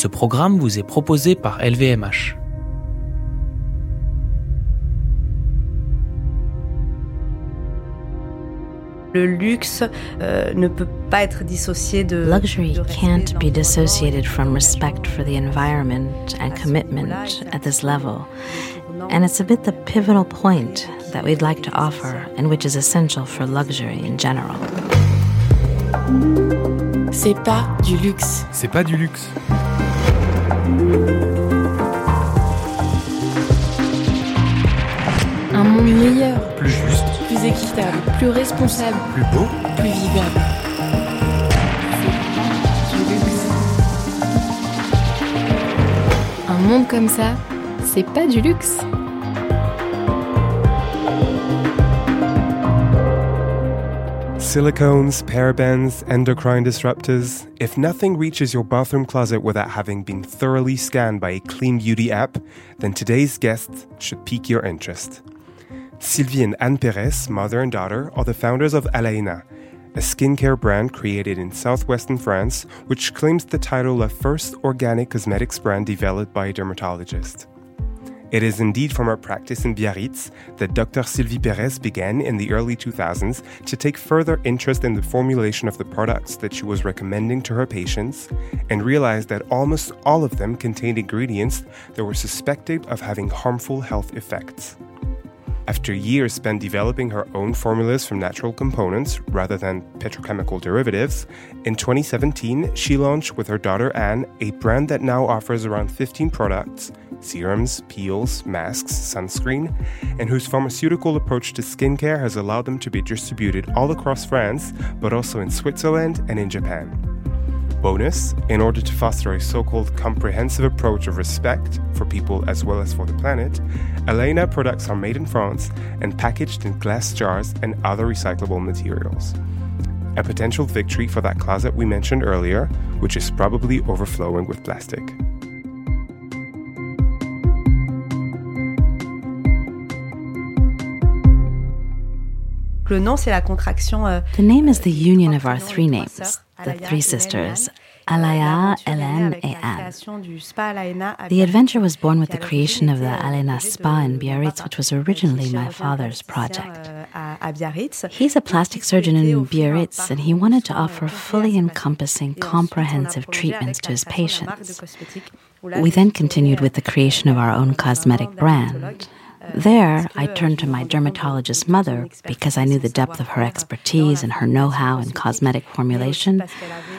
Ce programme vous est proposé par LVMH. Le luxe euh, ne peut pas être dissocié de Luxury can't be dissociated from respect for the environment and commitment at this level. And it's a bit the pivotal point that we'd like to offer and which is essential for luxury in general. C'est pas du luxe. C'est pas du luxe. Un monde meilleur, Plus juste, plus équitable, plus responsable, plus beau. plus vivable. C'est pas du luxe. Un monde comme ça, c'est pas du luxe. Silicones, parabens, endocrine disruptors. If nothing reaches your bathroom closet without having been thoroughly scanned by a clean beauty app, then today's guest should pique your interest. Sylvie and Anne Perez, mother and daughter, are the founders of Alaena, a skincare brand created in southwestern France, which claims the title of first organic cosmetics brand developed by a dermatologist. It is indeed from her practice in Biarritz that Dr. Sylvie Perez began in the early 2000s to take further interest in the formulation of the products that she was recommending to her patients and realized that almost all of them contained ingredients that were suspected of having harmful health effects. After years spent developing her own formulas from natural components rather than petrochemical derivatives, in 2017 she launched with her daughter Anne a brand that now offers around 15 products serums, peels, masks, sunscreen, and whose pharmaceutical approach to skincare has allowed them to be distributed all across France, but also in Switzerland and in Japan. Bonus, in order to foster a so called comprehensive approach of respect for people as well as for the planet, Alaena products are made in France and packaged in glass jars and other recyclable materials. A potential victory for that closet we mentioned earlier, which is probably overflowing with plastic. Le nom, c'est la contraction. euh, The name is the union of our three names, the three sisters, Alaya, Hélène, et Anne. The adventure was born with the creation of the Alaena Spa in Biarritz, which was originally my father's project. He's a plastic surgeon in Biarritz, and he wanted to offer fully encompassing, comprehensive treatments to his patients. We then continued with the creation of our own cosmetic brand. There, I turned to my dermatologist mother because I knew the depth of her expertise and her know how in cosmetic formulation,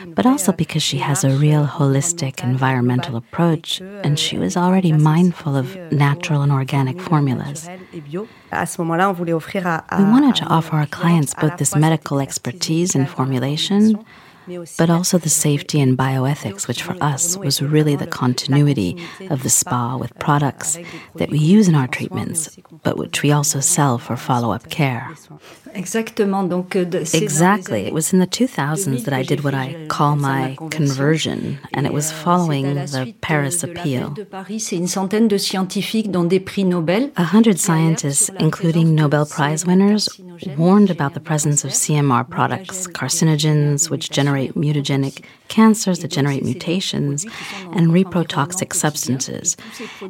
but also because she has a real holistic environmental approach and she was already mindful of natural and organic formulas. We wanted to offer our clients both this medical expertise in formulation but also the safety and bioethics, which for us was really the continuity of the spa with products that we use in our treatments, but which we also sell for follow up care. Euh, de- c'est dans Exactly. It was in the 2000s that I did what I call my conversion, and it was euh, following the euh, Paris appeal. de Paris, c'est une centaine de scientifiques dont des prix Nobel. A hundred scientists, including Nobel Prize winners, warned about the presence of CMR products, carcinogens, which generate mutagenic cancers that generate mutations, and reprotoxic substances.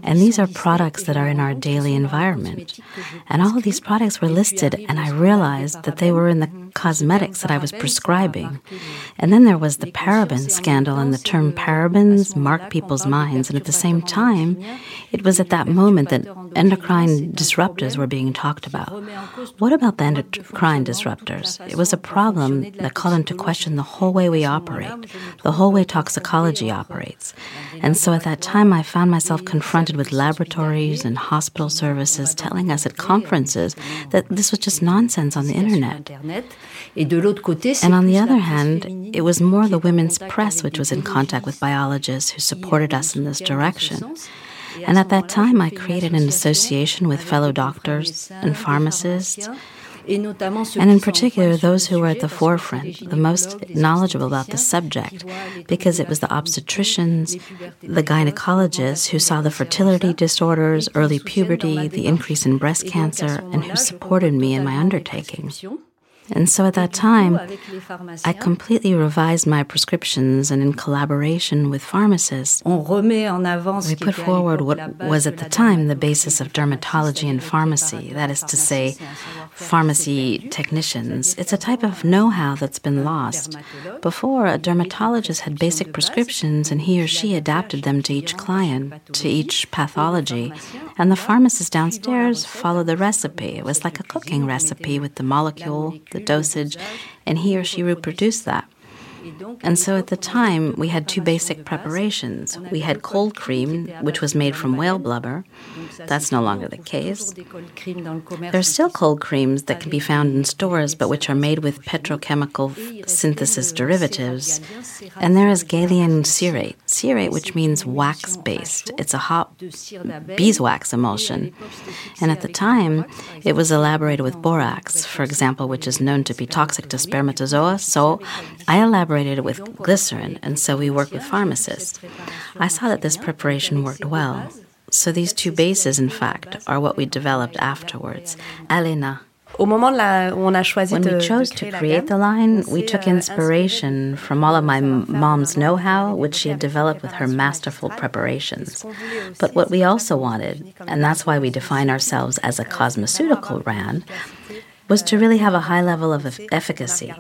And these are products that are in our daily environment. And all of these products were listed, and I realized that they were in the cosmetics that I was prescribing. And then there was the paraben scandal, and the term parabens marked people's minds. And at the same time, it was at that moment that endocrine disruptors were being talked about. What about the endocrine disruptors? It was a problem that called into question the whole way we operate, the whole way toxicology operates. And so at that time, I found myself confronted with laboratories and hospital services telling us at conferences that this was just nonsense on the internet. Et de l'autre côté, c'est And on the other hand, it was more the women's press which was in contact with biologists who supported us in this qui, dans ce direction. sens. Et à And at that time, I created an association with fellow doctors and pharmacists, pharmaciens, et notamment ceux and in particular those who were at the parce que c'est les forefront, the most knowledgeable about the subject, qui voient les because it was the obstetricians, the gynecologists who saw the fertility disorders, early puberty, the increase in breast cancer, and who supported me in my undertaking. And so at that time, I completely revised my prescriptions and in collaboration with pharmacists, we put forward what was at the time the basis of dermatology and pharmacy, that is to say, pharmacy technicians. It's a type of know how that's been lost. Before, a dermatologist had basic prescriptions and he or she adapted them to each client, to each pathology, and the pharmacist downstairs followed the recipe. It was like a cooking recipe with the molecule, the dosage, and he or she reproduced that. And so at the time, we had two basic preparations. We had cold cream, which was made from whale blubber. That's no longer the case. There are still cold creams that can be found in stores, but which are made with petrochemical synthesis derivatives. And there is Galien cerate, cerate, which means wax based. It's a hot beeswax emulsion. And at the time, it was elaborated with borax, for example, which is known to be toxic to spermatozoa. So I elaborated it with glycerin, and so we worked with pharmacists. I saw that this preparation worked well. So these two bases, in fact, are what we developed afterwards. Alaena. When we chose to create the line, we took euh, inspiration from all of my mom's know how, which she had developed with her masterful preparations. But what we also wanted, and that's why we define ourselves as a cosmeceutical brand, was to really have a high level of efficacy.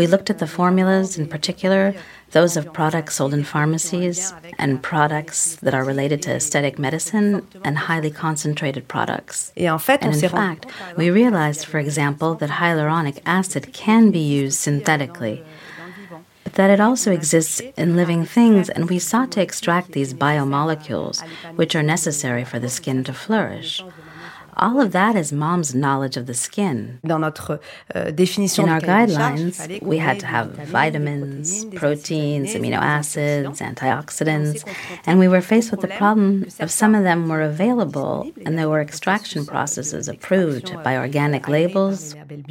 We looked at the formulas, in particular, those of products sold in pharmacies and products that are related to aesthetic medicine and highly concentrated products. And in fact, we realized, for example, that hyaluronic acid can be used synthetically but that it also exists in living things, and we sought to extract these biomolecules, which are necessary for the skin to flourish. All of that is mom's knowledge of the skin. Dans notre, uh, définition In our guidelines, we had to have vitamins, proteins, amino acids, antioxidants, and we were faced with the problem of some of them were available and there were extraction processes approved by organic labels, which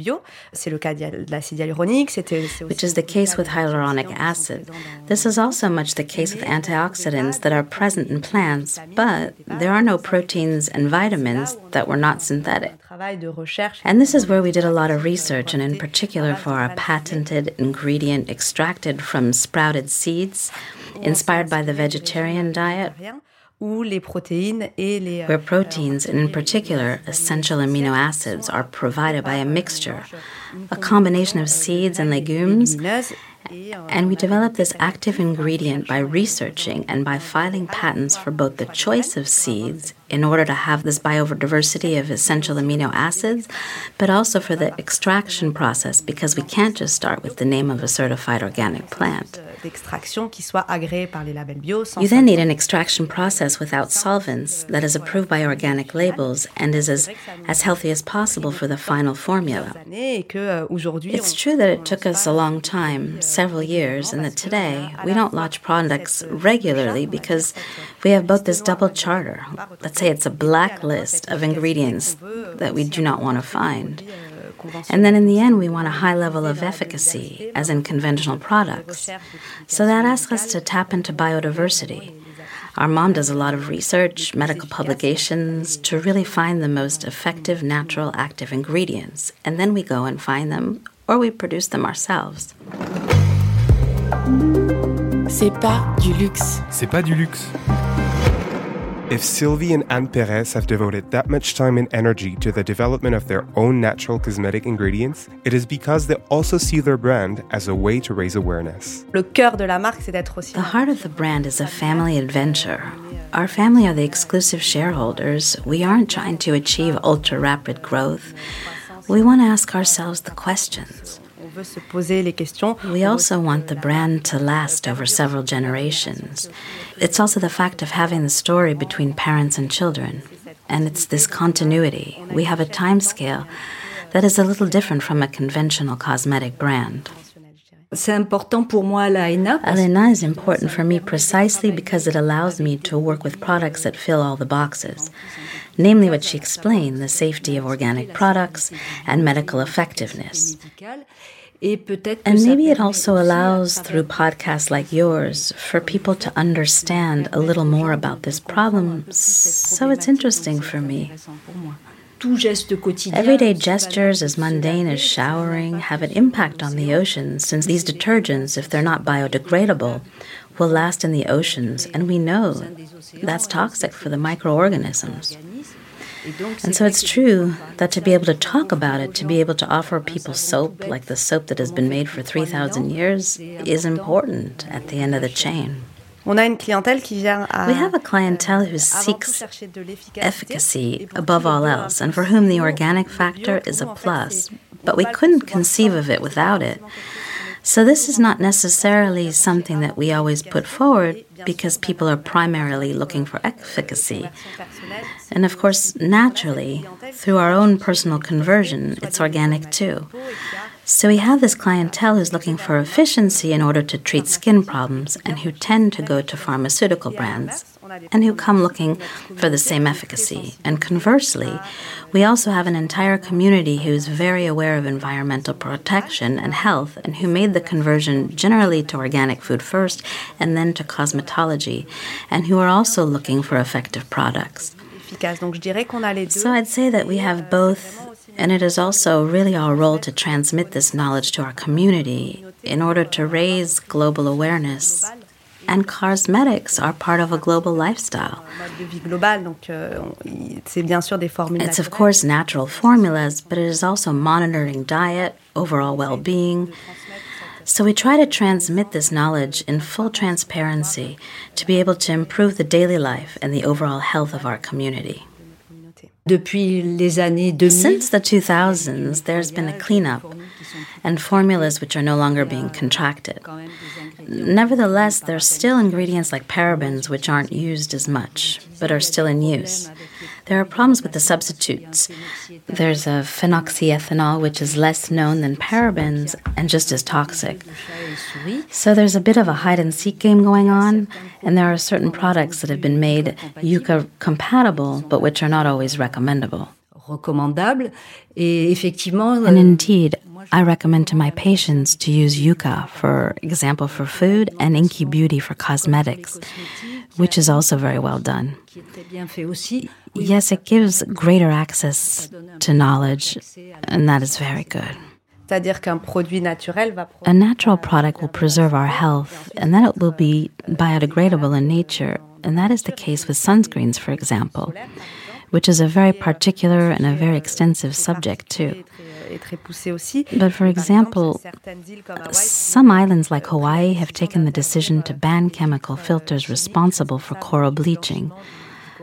is the case with hyaluronic acid. This is also much the case with antioxidants that are present in plants, but there are no proteins and vitamins that were not synthetic. And this is where we did a lot of research, and in particular for our patented ingredient extracted from sprouted seeds, inspired by the vegetarian diet. Where proteins, and in particular essential amino acids, are provided by a mixture, a combination of seeds and legumes, and we developed this active ingredient by researching and by filing patents for both the choice of seeds in order to have this biodiversity of essential amino acids, but also for the extraction process because we can't just start with the name of a certified organic plant. You then need an extraction process without solvents that is approved by organic labels and is as, as healthy as possible for the final formula. It's true that it took us a long time, several years, and that today we don't launch products regularly because we have both this double charter. Let's say it's a blacklist of ingredients that we do not want to find. And then in the end, we want a high level of efficacy, as in conventional products. So that asks us to tap into biodiversity. Our mom does a lot of research, medical publications, to really find the most effective natural active ingredients. And then we go and find them, or we produce them ourselves. C'est pas du luxe. C'est pas du luxe. If Sylvie and Anne Perez have devoted that much time and energy to the development of their own natural cosmetic ingredients, it is because they also see their brand as a way to raise awareness. The heart of the brand is a family adventure. Our family are the exclusive shareholders. We aren't trying to achieve ultra rapid growth. We want to ask ourselves the questions. We also want the brand to last over several generations. It's also the fact of having the story between parents and children. And it's this continuity. We have a time scale that is a little different from a conventional cosmetic brand. Alaena is important for me precisely because it allows me to work with products that fill all the boxes, namely what she explained the safety of organic products and medical effectiveness. And maybe it also allows, through podcasts like yours, for people to understand a little more about this problem. So it's interesting for me. Everyday gestures, as mundane as showering, have an impact on the oceans since these detergents, if they're not biodegradable, will last in the oceans, and we know that's toxic for the microorganisms. And so it's true that to be able to talk about it, to be able to offer people soap like the soap that has been made for 3,000 years, is important at the end of the chain. On a une clientèle qui vient à, We have a clientele who seeks efficacy above all else, and for whom the organic factor is a plus. But we couldn't conceive of it without it. So, this is not necessarily something that we always put forward because people are primarily looking for efficacy. And of course, naturally, through our own personal conversion, it's organic too. So we have this clientele who's looking for efficiency in order to treat skin problems and who tend to go to pharmaceutical brands and who come looking for the same efficacy. And conversely, we also have an entire community who's very aware of environmental protection and health and who made the conversion generally to organic food first and then to cosmetology and who are also looking for effective products. So I'd say that we have both and it is also really our role to transmit this knowledge to our community in order to raise global awareness. And cosmetics are part of a global lifestyle. It's, of course, natural formulas, but it is also monitoring diet, overall well being. So we try to transmit this knowledge in full transparency to be able to improve the daily life and the overall health of our community. Depuis les années 2000, Since the 2000s, there's been a cleanup and formulas which are no longer being contracted. Nevertheless, there's still ingredients like parabens which aren't used as much, but are still in use. There are problems with the substitutes. There's a phenoxyethanol, which is less known than parabens and just as toxic. So there's a bit of a hide and seek game going on, and there are certain products that have been made Yuka compatible, but which are not always recommendable. And indeed, I recommend to my patients to use Yuka, for example, for food, and INCI Beauty for cosmetics, which is also very well done. Yes, it gives greater access to knowledge, and that is very good. A natural product will preserve our health, and that it will be biodegradable in nature, and that is the case with sunscreens, for example, which is a very particular and a very extensive subject, too. But for example, some islands like Hawaii have taken the decision to ban chemical filters responsible for coral bleaching.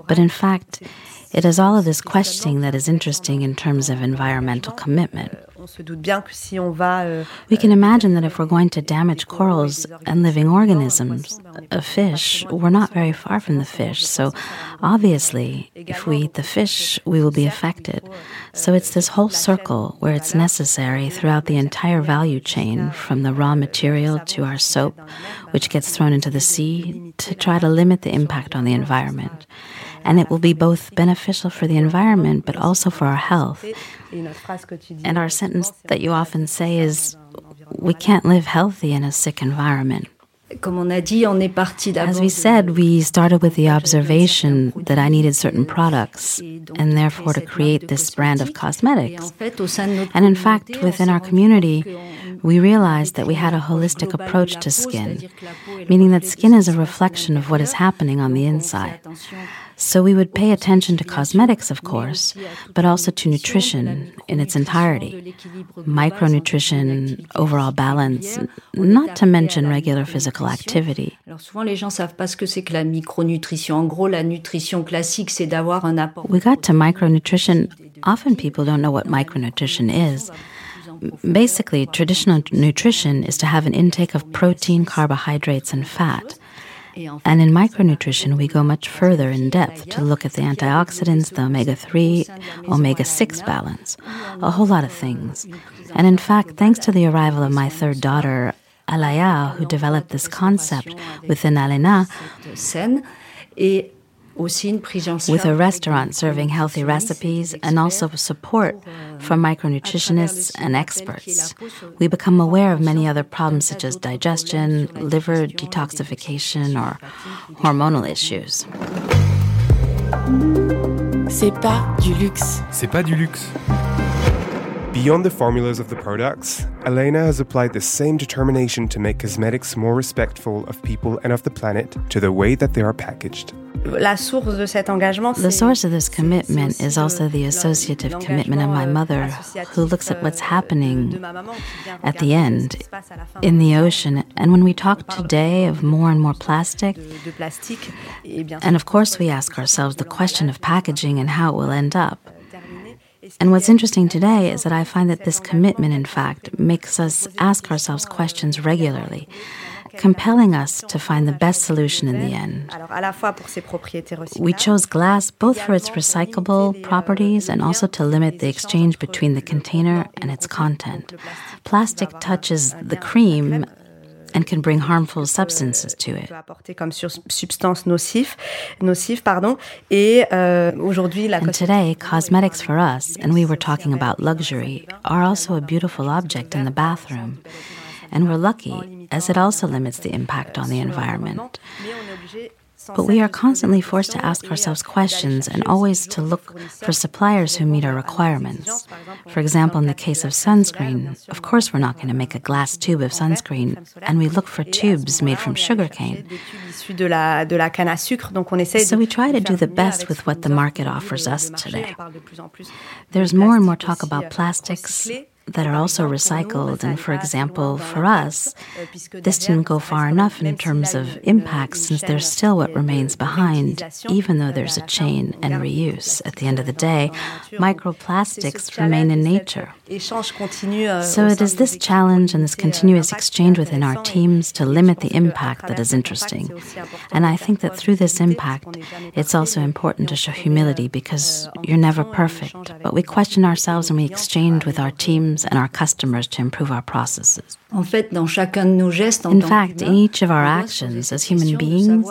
But in fact, it is all of this questioning that is interesting in terms of environmental commitment. Euh, We can imagine that if we're going to damage corals and living organisms, a fish, we're not very far from the fish. So obviously, if we eat the fish, we will be affected. So it's this whole circle where it's necessary throughout the entire value chain, from the raw material to our soap, which gets thrown into the sea, to try to limit the impact on the environment and it will be both beneficial for the environment but also for our health. And our sentence that you often say is we can't live healthy in a sick environment. As we said, we started with the observation that I needed certain products and therefore to create this brand of cosmetics. And in fact, within our community, we realized that we had a holistic approach to skin, meaning that skin is a reflection of what is happening on the inside. So we would pay attention to cosmetics, of course, but also to nutrition in its entirety micronutrition, overall balance, not to mention regular physical activity. We got to micronutrition. Often people don't know what micronutrition is. Basically, traditional nutrition is to have an intake of protein, carbohydrates, and fat. And in micronutrition, we go much further in depth to look at the antioxidants, the omega 3, omega 6 balance, a whole lot of things. And in fact, thanks to the arrival of my third daughter, Alaya, who developed this concept within Alaena, with a restaurant serving healthy recipes and also support from micronutritionists and experts. We become aware of many other problems such as digestion, liver detoxification, or hormonal issues. C'est pas du luxe. C'est pas du luxe. Beyond the formulas of the products, Alaena has applied the same determination to make cosmetics more respectful of people and of the planet to the way that they are packaged. La source de cet engagement, The source of this commitment is also the associative commitment of my mother, who looks at what's happening at the end in the ocean. And when we talk today of more and more plastic, and of course we ask ourselves the question of packaging and how it will end up. And what's interesting today is that I find that this commitment, in fact, makes us ask ourselves questions regularly, compelling us to find the best solution in the end. We chose glass both for its recyclable properties and also to limit the exchange between the container and its content. Plastic touches the cream and can bring harmful substances to it. And today, cosmetics for us, and we were talking about luxury, are also a beautiful object in the bathroom. And we're lucky, as it also limits the impact on the environment. But we are constantly forced to ask ourselves questions and always to look for suppliers who meet our requirements. For example, in the case of sunscreen, of course, we're not going to make a glass tube of sunscreen, and we look for tubes made from sugarcane. So we try to do the best with what the market offers us today. There's more and more talk about plastics that are also recycled. And for example, for us, this didn't go far enough in terms of impact since there's still what remains behind, even though there's a chain and reuse. At the end of the day, microplastics remain in nature. So it is this challenge and this continuous exchange within our teams to limit the impact that is interesting. And I think that through this impact, it's also important to show humility because you're never perfect, but we question ourselves and we exchange with our teams and our customers to improve our processes. En fait, dans chacun de nos gestes, in fact, in each of our actions as human beings,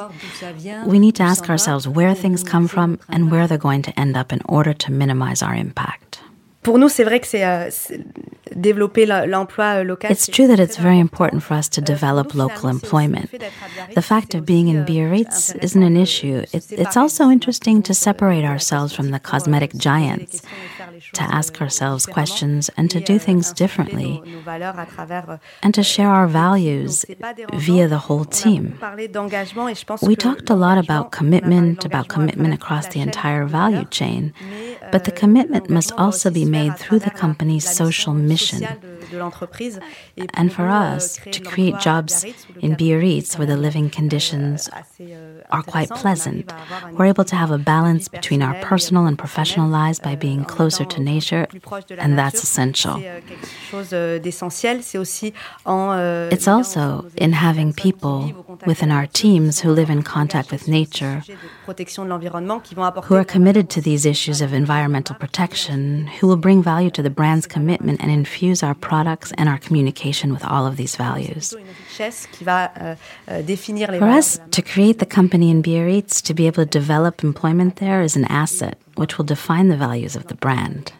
we need to ask ourselves where things come from and where they're going to end up in order to minimize our impact. Pour nous, c'est vrai que c'est euh, développer l'emploi local. It's true that it's very important for us to develop local employment. The fact of being in Biarritz isn't an issue. It, it's also interesting to separate ourselves from the cosmetic giants, to ask ourselves questions and to do things differently, and to share our values via the whole team. We talked a lot about commitment, about commitment across the entire value chain, but the commitment must also be made through the company's social mission. And for us to create jobs in Biarritz where the living conditions are quite pleasant, we're able to have a balance between our personal and professional lives by being closer to nature, and that's essential. It's also in having people within our teams who live in contact with nature, who are committed to these issues of environmental protection, who will bring value to the brand's commitment and infuse our products and our communication with all of these values. For us, to create the company in Biarritz, to be able to develop employment there is an asset which will define the values of the brand.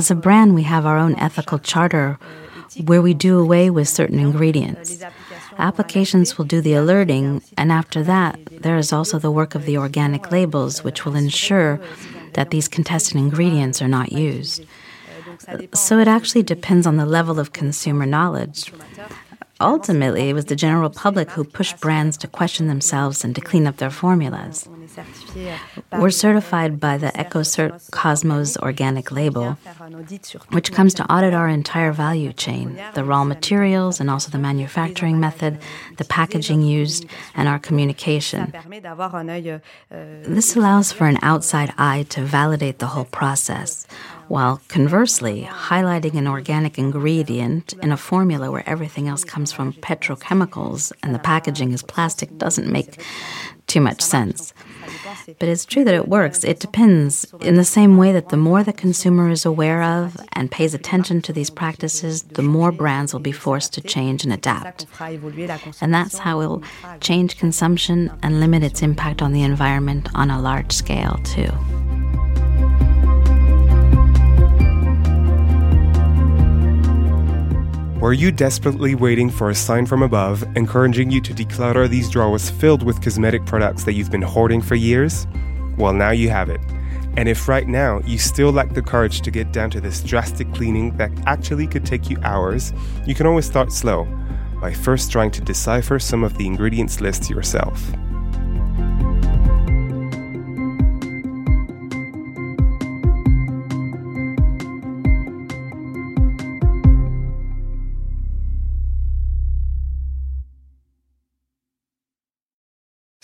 As a brand, we have our own ethical charter where we do away with certain ingredients. Applications will do the alerting, and after that, there is also the work of the organic labels, which will ensure that these contested ingredients are not used. So it actually depends on the level of consumer knowledge. Ultimately, it was the general public who pushed brands to question themselves and to clean up their formulas. We're certified by the EcoCert Cosmos organic label, which comes to audit our entire value chain the raw materials and also the manufacturing method, the packaging used, and our communication. This allows for an outside eye to validate the whole process while conversely, highlighting an organic ingredient in a formula where everything else comes from petrochemicals and the packaging is plastic doesn't make too much sense. But it's true that it works. It depends. In the same way that the more the consumer is aware of and pays attention to these practices, the more brands will be forced to change and adapt. And that's how we'll change consumption and limit its impact on the environment on a large scale, too. Were you desperately waiting for a sign from above encouraging you to declutter these drawers filled with cosmetic products that you've been hoarding for years? Well, now you have it. And if right now you still lack the courage to get down to this drastic cleaning that actually could take you hours, you can always start slow by first trying to decipher some of the ingredients list yourself.